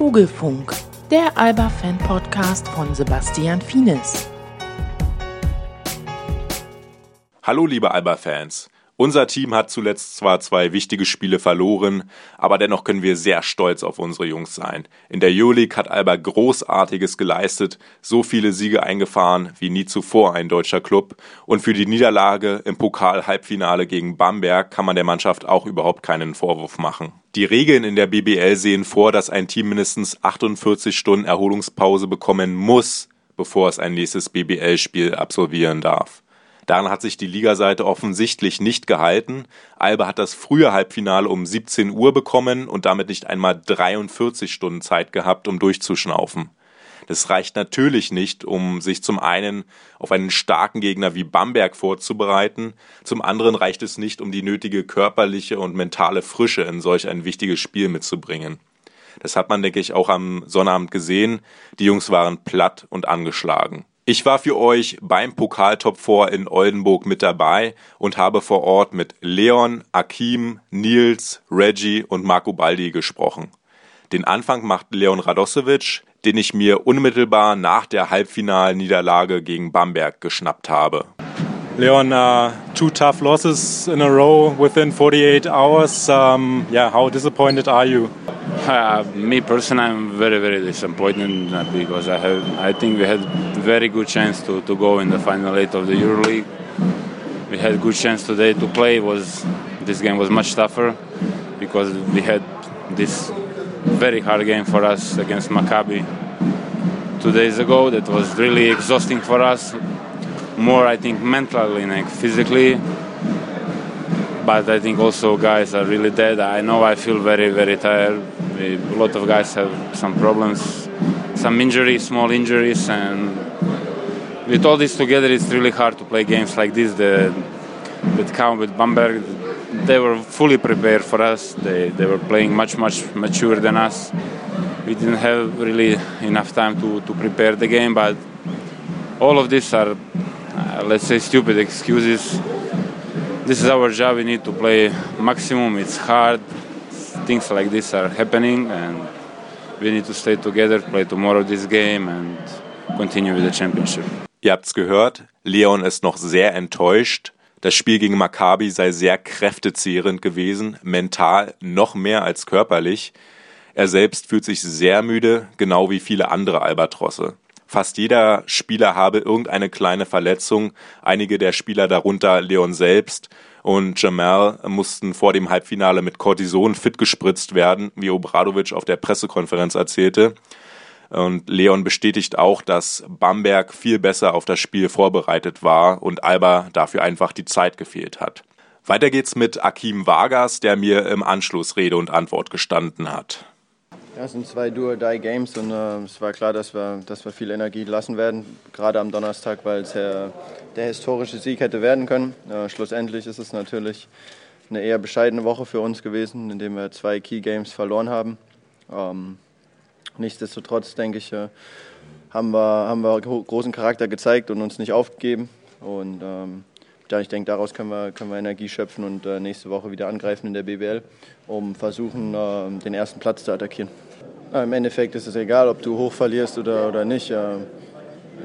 Vogelfunk, der Alba-Fan-Podcast von Sebastian Fienes. Hallo liebe Alba-Fans. Unser Team hat zuletzt zwar zwei wichtige Spiele verloren, aber dennoch können wir sehr stolz auf unsere Jungs sein. In der Euroleague hat Alba Großartiges geleistet, so viele Siege eingefahren wie nie zuvor ein deutscher Club und für die Niederlage im Pokal-Halbfinale gegen Bamberg kann man der Mannschaft auch überhaupt keinen Vorwurf machen. Die Regeln in der BBL sehen vor, dass ein Team mindestens 48 Stunden Erholungspause bekommen muss, bevor es ein nächstes BBL-Spiel absolvieren darf. Daran hat sich die Ligaseite offensichtlich nicht gehalten. Alba hat das frühe Halbfinale um 17 Uhr bekommen und damit nicht einmal 43 Stunden Zeit gehabt, um durchzuschnaufen. Das reicht natürlich nicht, um sich zum einen auf einen starken Gegner wie Bamberg vorzubereiten, zum anderen reicht es nicht, um die nötige körperliche und mentale Frische in solch ein wichtiges Spiel mitzubringen. Das hat man, denke ich, auch am Sonnabend gesehen. Die Jungs waren platt und angeschlagen. Ich war für euch beim Pokaltop 4 in Oldenburg mit dabei und habe vor Ort mit Leon, Akim, Nils, Reggie und Marco Baldi gesprochen. Den Anfang macht Leon Radosevic, den ich mir unmittelbar nach der Halbfinalniederlage gegen Bamberg geschnappt habe. Leon, uh, two tough losses in a row within 48 hours. Um, yeah, how disappointed are you? Uh, me personally, I'm very, very disappointed because I have, I think we had very good chance to, to go in the final eight of the EuroLeague. We had good chance today to play. Was this game was much tougher because we had this very hard game for us against Maccabi two days ago. That was really exhausting for us. More, I think, mentally than physically but I think also guys are really dead. I know I feel very, very tired. A lot of guys have some problems, some injuries, small injuries, and with all this together, it's really hard to play games like this that, that come with Bamberg. They were fully prepared for us. They, they were playing much, much mature than us. We didn't have really enough time to, to prepare the game, but all of these are, uh, let's say, stupid excuses this is our job. We need to play maximum. It's hard. Things like this are happening, and we need to stay together, play tomorrow this game, and continue with the championship. Ihr habt's gehört. Leon ist noch sehr enttäuscht. Das Spiel gegen Maccabi sei sehr kräftezehrend gewesen, mental noch mehr als körperlich. Er selbst fühlt sich sehr müde, genau wie viele andere Albatrosse. Fast jeder Spieler habe irgendeine kleine Verletzung. Einige der Spieler, darunter Leon selbst und Jamal, mussten vor dem Halbfinale mit Cortison fit gespritzt werden, wie Obradovic auf der Pressekonferenz erzählte. Und Leon bestätigt auch, dass Bamberg viel besser auf das Spiel vorbereitet war und Alba dafür einfach die Zeit gefehlt hat. Weiter geht's mit Akim Vargas, der mir im Anschluss Rede und Antwort gestanden hat. Ja, es sind zwei Do-or-Die-Games und äh, es war klar, dass wir, dass wir viel Energie lassen werden, gerade am Donnerstag, weil es äh, der historische Sieg hätte werden können. Äh, schlussendlich ist es natürlich eine eher bescheidene Woche für uns gewesen, in dem wir zwei Key-Games verloren haben. Ähm, nichtsdestotrotz, denke ich, äh, haben, wir, haben wir großen Charakter gezeigt und uns nicht aufgegeben. Und ähm, ich denke, daraus können wir, können wir Energie schöpfen und äh, nächste Woche wieder angreifen in der BBL, um versuchen, äh, den ersten Platz zu attackieren. Im Endeffekt ist es egal, ob du hoch verlierst oder, oder nicht.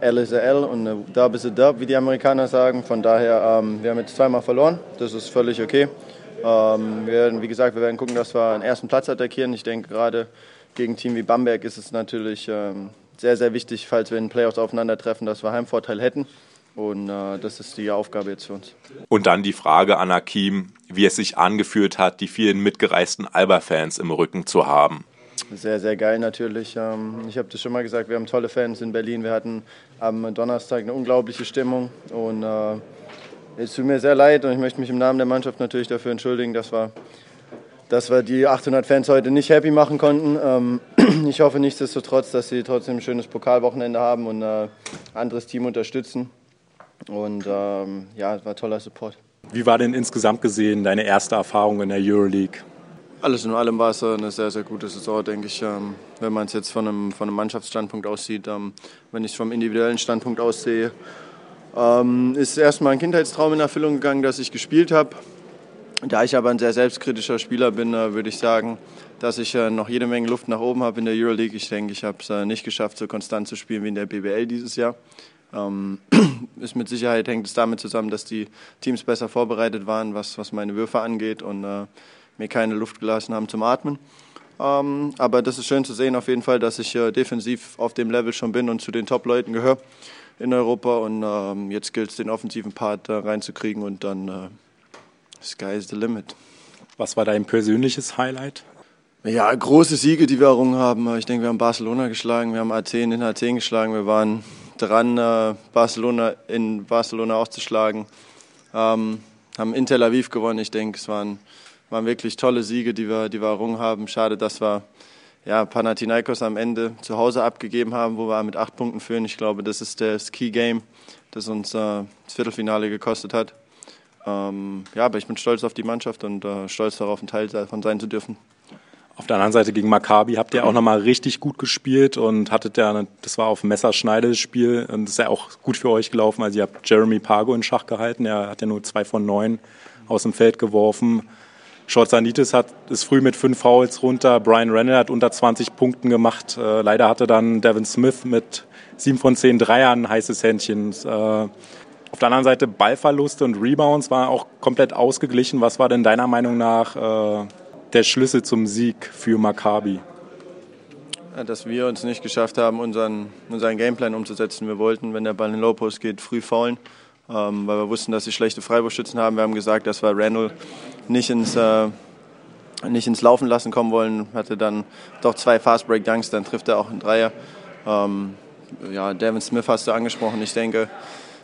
L ist L und Dub ist Dub, wie die Amerikaner sagen. Von daher, ähm, wir haben jetzt zweimal verloren. Das ist völlig okay. Ähm, wir werden, wie gesagt, wir werden gucken, dass wir den ersten Platz attackieren. Ich denke, gerade gegen ein Team wie Bamberg ist es natürlich ähm, sehr, sehr wichtig, falls wir in den Playoffs aufeinandertreffen, dass wir Heimvorteil hätten. Und äh, das ist die Aufgabe jetzt für uns. Und dann die Frage an Akim, wie es sich angefühlt hat, die vielen mitgereisten Alba-Fans im Rücken zu haben. Sehr, sehr geil natürlich. Ähm, ich habe das schon mal gesagt, wir haben tolle Fans in Berlin. Wir hatten am Donnerstag eine unglaubliche Stimmung. Und äh, es tut mir sehr leid und ich möchte mich im Namen der Mannschaft natürlich dafür entschuldigen, dass wir, dass wir die 800 Fans heute nicht happy machen konnten. Ähm, ich hoffe nichtsdestotrotz, dass sie trotzdem ein schönes Pokalwochenende haben und ein äh, anderes Team unterstützen. Und ähm, ja, es war toller Support. Wie war denn insgesamt gesehen deine erste Erfahrung in der Euroleague? Alles in allem war es eine sehr, sehr gute Saison, denke ich. Ähm, wenn man es jetzt von einem, von einem Mannschaftsstandpunkt aussieht, ähm, wenn ich es vom individuellen Standpunkt aussehe, ähm, ist erstmal ein Kindheitstraum in Erfüllung gegangen, dass ich gespielt habe. Da ich aber ein sehr selbstkritischer Spieler bin, äh, würde ich sagen, dass ich äh, noch jede Menge Luft nach oben habe in der Euroleague. Ich denke, ich habe es äh, nicht geschafft, so konstant zu spielen wie in der BBL dieses Jahr. Ähm, ist mit Sicherheit hängt es damit zusammen, dass die Teams besser vorbereitet waren, was, was meine Würfe angeht und äh, mir keine Luft gelassen haben zum Atmen. Ähm, aber das ist schön zu sehen auf jeden Fall, dass ich äh, defensiv auf dem Level schon bin und zu den Top-Leuten gehöre in Europa. Und ähm, jetzt gilt es, den offensiven Part reinzukriegen und dann äh, Sky is the limit. Was war dein persönliches Highlight? Ja, große Siege, die wir errungen haben. Ich denke, wir haben Barcelona geschlagen, wir haben Athen in Athen geschlagen, wir waren dran, äh, Barcelona in Barcelona auszuschlagen. Ähm, haben in Tel Aviv gewonnen. Ich denke, es waren, waren wirklich tolle Siege, die wir, die wir errungen haben. Schade, dass wir ja, Panathinaikos am Ende zu Hause abgegeben haben, wo wir mit acht Punkten führen. Ich glaube, das ist das Key Game, das uns äh, das Viertelfinale gekostet hat. Ähm, ja, aber ich bin stolz auf die Mannschaft und äh, stolz darauf, ein Teil davon sein zu dürfen. Auf der anderen Seite gegen Maccabi habt ihr auch nochmal richtig gut gespielt und hattet ja, das war auf Messerschneide das Spiel und das ist ja auch gut für euch gelaufen. Also ihr habt Jeremy Pago in Schach gehalten, er hat ja nur zwei von neun aus dem Feld geworfen. Schorzanitis hat ist früh mit fünf Fouls runter. Brian Renner hat unter 20 Punkten gemacht. Äh, leider hatte dann Devin Smith mit sieben von zehn Dreiern ein heißes Händchen. Äh, auf der anderen Seite Ballverluste und Rebounds waren auch komplett ausgeglichen. Was war denn deiner Meinung nach äh, der Schlüssel zum Sieg für Maccabi? Dass wir uns nicht geschafft haben, unseren, unseren Gameplan umzusetzen. Wir wollten, wenn der Ball in Low Post geht, früh faulen, ähm, weil wir wussten, dass sie schlechte Freiburgschützen haben. Wir haben gesagt, dass wir Randall nicht ins, äh, nicht ins Laufen lassen kommen wollen. Hatte dann doch zwei Fast Break Dunks, dann trifft er auch einen Dreier. Ähm, ja, Devin Smith hast du angesprochen. Ich denke,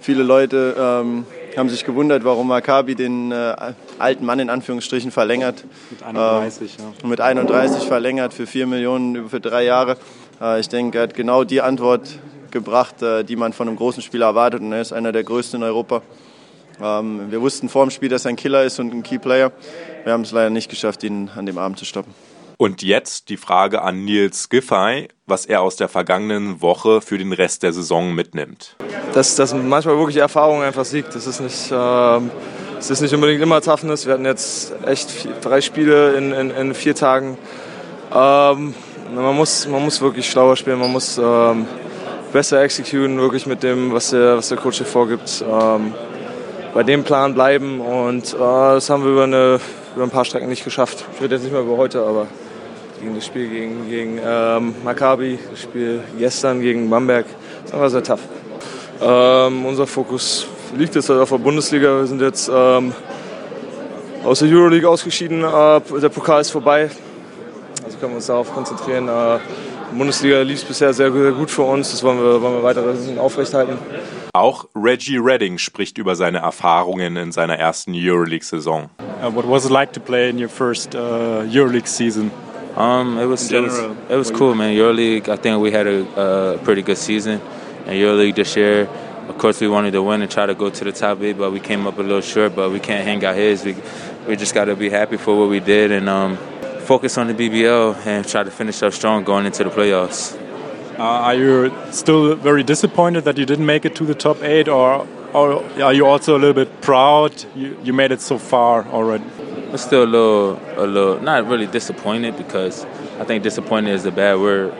viele Leute ähm, haben sich gewundert, warum Maccabi den äh, alten Mann in Anführungsstrichen verlängert. Mit 31, äh, ja. Mit 31 verlängert für 4 Millionen für drei Jahre. Äh, ich denke, er hat genau die Antwort gebracht, äh, die man von einem großen Spieler erwartet. Und er ist einer der größten in Europa. Ähm, wir wussten vor dem Spiel, dass er ein Killer ist und ein Key Player. Wir haben es leider nicht geschafft, ihn an dem Abend zu stoppen. Und jetzt die Frage an Nils Giffey, was er aus der vergangenen Woche für den Rest der Saison mitnimmt. Dass, dass manchmal wirklich Erfahrung einfach siegt. Das ist nicht, ähm, das ist nicht unbedingt immer Toughness. Wir hatten jetzt echt vier, drei Spiele in, in, in vier Tagen. Ähm, man, muss, man muss wirklich schlauer spielen, man muss ähm, besser exekutieren, wirklich mit dem, was der, was der Coach hier vorgibt. Ähm, bei dem Plan bleiben und äh, das haben wir über, eine, über ein paar Strecken nicht geschafft. Ich rede jetzt nicht mehr über heute, aber gegen das Spiel gegen, gegen ähm, Maccabi, das Spiel gestern gegen Bamberg. Das war sehr tough. Ähm, unser Fokus liegt jetzt halt auf der Bundesliga. Wir sind jetzt ähm, aus der Euroleague ausgeschieden. Äh, der Pokal ist vorbei. Also können wir uns darauf konzentrieren. Äh, Bundesliga lief es bisher sehr, sehr, gut für uns. Das wollen wir, wollen wir weiter aufrechthalten. Auch Reggie Redding spricht über seine Erfahrungen in seiner ersten Euroleague-Saison. Uh, what was it like to play in your first uh, Euroleague season? Um, it was, it was it was cool, man. EuroLeague, I think we had a, a pretty good season. In EuroLeague this year, of course, we wanted to win and try to go to the top eight, but we came up a little short. But we can't hang our heads. We we just got to be happy for what we did and um, focus on the BBL and try to finish up strong going into the playoffs. Uh, are you still very disappointed that you didn't make it to the top eight, or, or are you also a little bit proud you, you made it so far already? I'm still a little, a little, not really disappointed because I think disappointed is a bad word.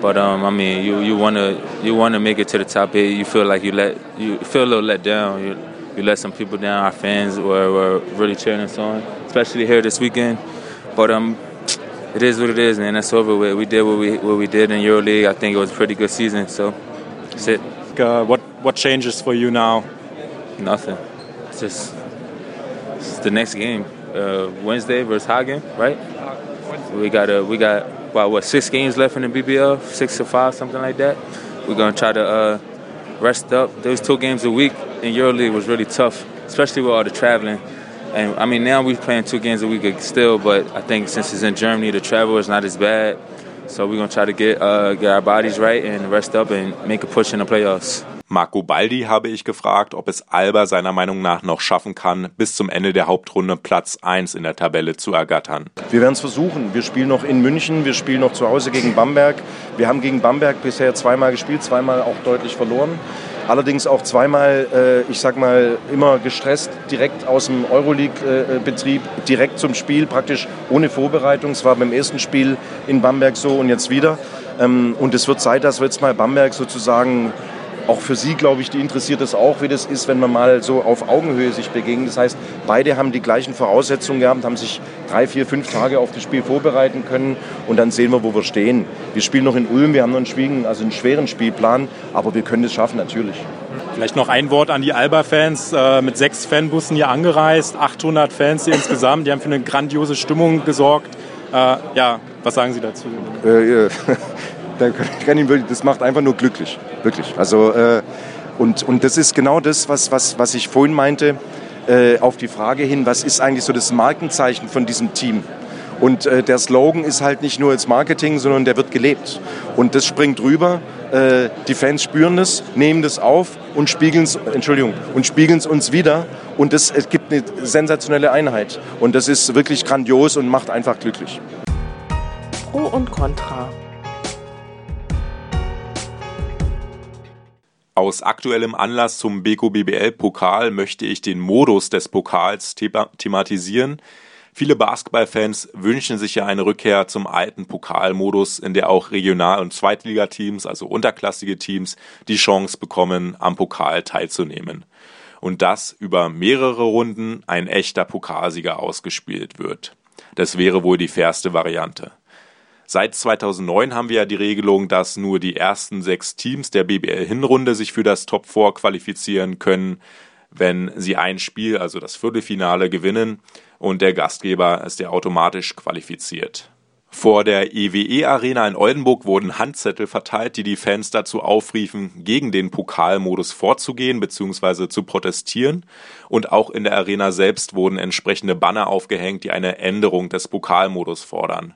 But um, I mean, you you want to you want to make it to the top eight. You feel like you let you feel a little let down. You you let some people down. Our fans were, were really cheering us on, especially here this weekend. But um, it is what it is, man. That's over with. We did what we what we did in EuroLeague. I think it was a pretty good season. So that's it. Uh, what what changes for you now? Nothing. It's just it's the next game. Uh, Wednesday versus Hagen, right? We got a we got about what six games left in the BBL, six to five, something like that. We're gonna try to uh, rest up. Those two games a week in EuroLeague was really tough, especially with all the traveling. And I mean, now we're playing two games a week still, but I think since it's in Germany, the travel is not as bad. So we're gonna try to get uh, get our bodies right and rest up and make a push in the playoffs. Marco Baldi habe ich gefragt, ob es Alba seiner Meinung nach noch schaffen kann, bis zum Ende der Hauptrunde Platz 1 in der Tabelle zu ergattern. Wir werden es versuchen. Wir spielen noch in München, wir spielen noch zu Hause gegen Bamberg. Wir haben gegen Bamberg bisher zweimal gespielt, zweimal auch deutlich verloren. allerdings auch zweimal, äh, ich sag mal, immer gestresst, direkt aus dem Euroleague-Betrieb, direkt zum Spiel, praktisch ohne Vorbereitung. Es war beim ersten Spiel in Bamberg so und jetzt wieder. Ähm, und es wird Zeit, dass wir jetzt mal Bamberg sozusagen auch für Sie, glaube ich, die interessiert es auch, wie das ist, wenn man mal so auf Augenhöhe sich begegnet. Das heißt, beide haben die gleichen Voraussetzungen gehabt, haben sich drei, vier, fünf Tage auf das Spiel vorbereiten können und dann sehen wir, wo wir stehen. Wir spielen noch in Ulm, wir haben noch einen, schwierigen, also einen schweren Spielplan, aber wir können es schaffen, natürlich. Vielleicht noch ein Wort an die Alba-Fans. Äh, mit sechs Fanbussen hier angereist, 800 Fans hier insgesamt. Die haben für eine grandiose Stimmung gesorgt. Äh, ja, was sagen Sie dazu? Äh, das macht einfach nur glücklich, wirklich. Also, äh, und, und das ist genau das, was, was, was ich vorhin meinte, äh, auf die Frage hin, was ist eigentlich so das Markenzeichen von diesem Team? Und äh, der Slogan ist halt nicht nur jetzt Marketing, sondern der wird gelebt. Und das springt rüber. Äh, die Fans spüren das, nehmen das auf und spiegeln es, Entschuldigung, und spiegeln es uns wieder. Und das, es gibt eine sensationelle Einheit. Und das ist wirklich grandios und macht einfach glücklich. Pro und Contra. Aus aktuellem Anlass zum Beko BBL Pokal möchte ich den Modus des Pokals thematisieren. Viele Basketballfans wünschen sich ja eine Rückkehr zum alten Pokalmodus, in der auch Regional- und Zweitligateams, also unterklassige Teams, die Chance bekommen, am Pokal teilzunehmen. Und dass über mehrere Runden ein echter Pokalsieger ausgespielt wird. Das wäre wohl die fairste Variante. Seit 2009 haben wir ja die Regelung, dass nur die ersten sechs Teams der BBL-Hinrunde sich für das Top 4 qualifizieren können, wenn sie ein Spiel, also das Viertelfinale, gewinnen und der Gastgeber ist ja automatisch qualifiziert. Vor der EWE Arena in Oldenburg wurden Handzettel verteilt, die die Fans dazu aufriefen, gegen den Pokalmodus vorzugehen bzw. zu protestieren. Und auch in der Arena selbst wurden entsprechende Banner aufgehängt, die eine Änderung des Pokalmodus fordern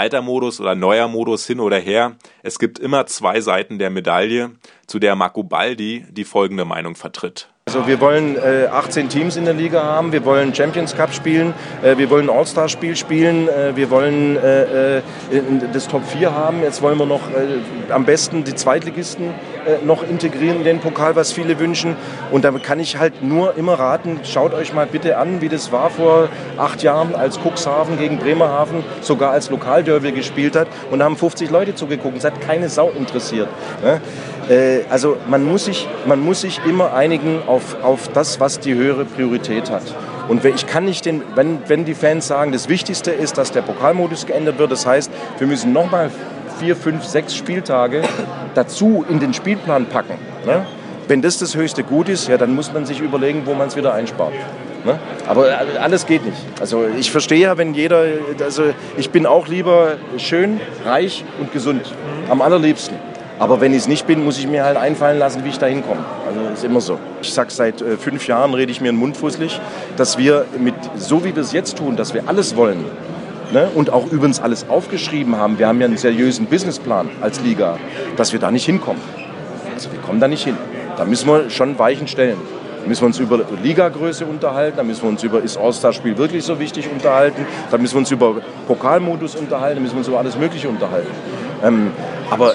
alter Modus oder neuer Modus hin oder her, es gibt immer zwei Seiten der Medaille, zu der Marco Baldi die folgende Meinung vertritt. Also wir wollen äh, 18 Teams in der Liga haben, wir wollen Champions Cup spielen, äh, wir wollen All-Star-Spiel spielen, äh, wir wollen äh, äh, das Top 4 haben. Jetzt wollen wir noch äh, am besten die Zweitligisten noch integrieren in den Pokal, was viele wünschen. Und da kann ich halt nur immer raten, schaut euch mal bitte an, wie das war vor acht Jahren, als Cuxhaven gegen Bremerhaven sogar als Lokalderby gespielt hat und da haben 50 Leute zugeguckt. Es hat keine Sau interessiert. Ne? Äh, also man muss, sich, man muss sich immer einigen auf, auf das, was die höhere Priorität hat. Und ich kann nicht den, wenn, wenn die Fans sagen, das Wichtigste ist, dass der Pokalmodus geändert wird, das heißt, wir müssen nochmal vier, fünf, sechs Spieltage dazu in den Spielplan packen. Ne? Wenn das das höchste Gut ist, ja, dann muss man sich überlegen, wo man es wieder einspart. Ne? Aber alles geht nicht. Also ich verstehe ja, wenn jeder, also ich bin auch lieber schön, reich und gesund. Am allerliebsten. Aber wenn ich es nicht bin, muss ich mir halt einfallen lassen, wie ich da hinkomme. Also ist immer so. Ich sage, seit äh, fünf Jahren rede ich mir einen Mund fußlich, dass wir mit, so wie wir es jetzt tun, dass wir alles wollen, Ne? und auch übrigens alles aufgeschrieben haben. Wir haben ja einen seriösen Businessplan als Liga, dass wir da nicht hinkommen. Also wir kommen da nicht hin. Da müssen wir schon Weichen stellen. Da müssen wir uns über Ligagröße unterhalten, da müssen wir uns über, ist All-Star-Spiel wirklich so wichtig unterhalten, da müssen wir uns über Pokalmodus unterhalten, da müssen wir uns über alles Mögliche unterhalten. Ähm, aber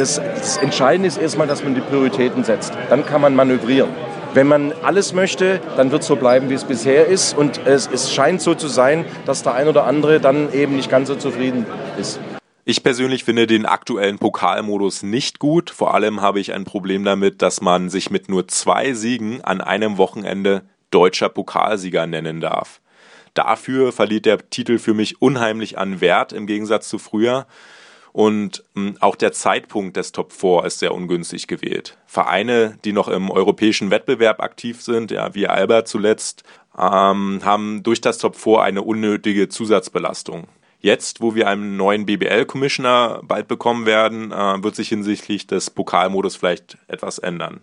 das, das Entscheidende ist erstmal, dass man die Prioritäten setzt. Dann kann man manövrieren. Wenn man alles möchte, dann wird es so bleiben, wie es bisher ist. Und es, es scheint so zu sein, dass der ein oder andere dann eben nicht ganz so zufrieden ist. Ich persönlich finde den aktuellen Pokalmodus nicht gut. Vor allem habe ich ein Problem damit, dass man sich mit nur zwei Siegen an einem Wochenende deutscher Pokalsieger nennen darf. Dafür verliert der Titel für mich unheimlich an Wert im Gegensatz zu früher. Und hm, auch der Zeitpunkt des Top 4 ist sehr ungünstig gewählt. Vereine, die noch im europäischen Wettbewerb aktiv sind, ja, wie Albert zuletzt, ähm, haben durch das Top 4 eine unnötige Zusatzbelastung. Jetzt, wo wir einen neuen BBL-Commissioner bald bekommen werden, äh, wird sich hinsichtlich des Pokalmodus vielleicht etwas ändern.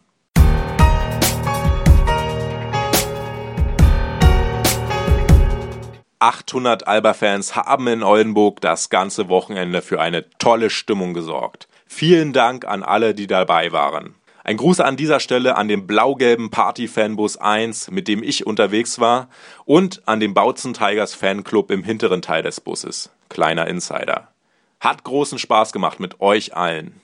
800 Alba-Fans haben in Oldenburg das ganze Wochenende für eine tolle Stimmung gesorgt. Vielen Dank an alle, die dabei waren. Ein Gruß an dieser Stelle an den blau-gelben Party-Fanbus 1, mit dem ich unterwegs war, und an den Bautzen Tigers Fanclub im hinteren Teil des Busses. Kleiner Insider. Hat großen Spaß gemacht mit euch allen.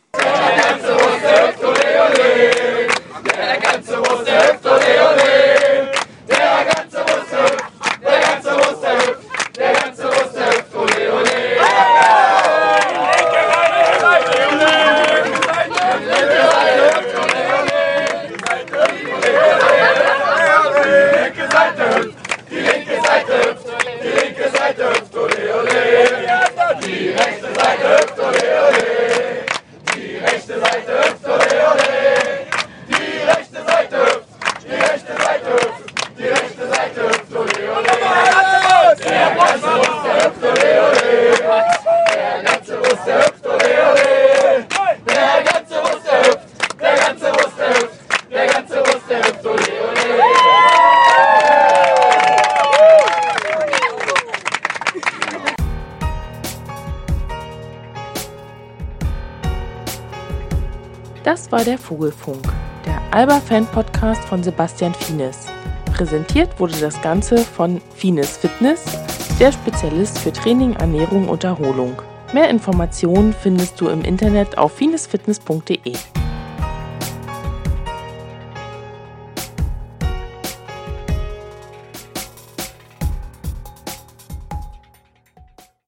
Das war der Vogelfunk, der Alba-Fan-Podcast von Sebastian Fienes. Präsentiert wurde das Ganze von Fienes Fitness, der Spezialist für Training, Ernährung und Erholung. Mehr Informationen findest du im Internet auf finesfitness.de.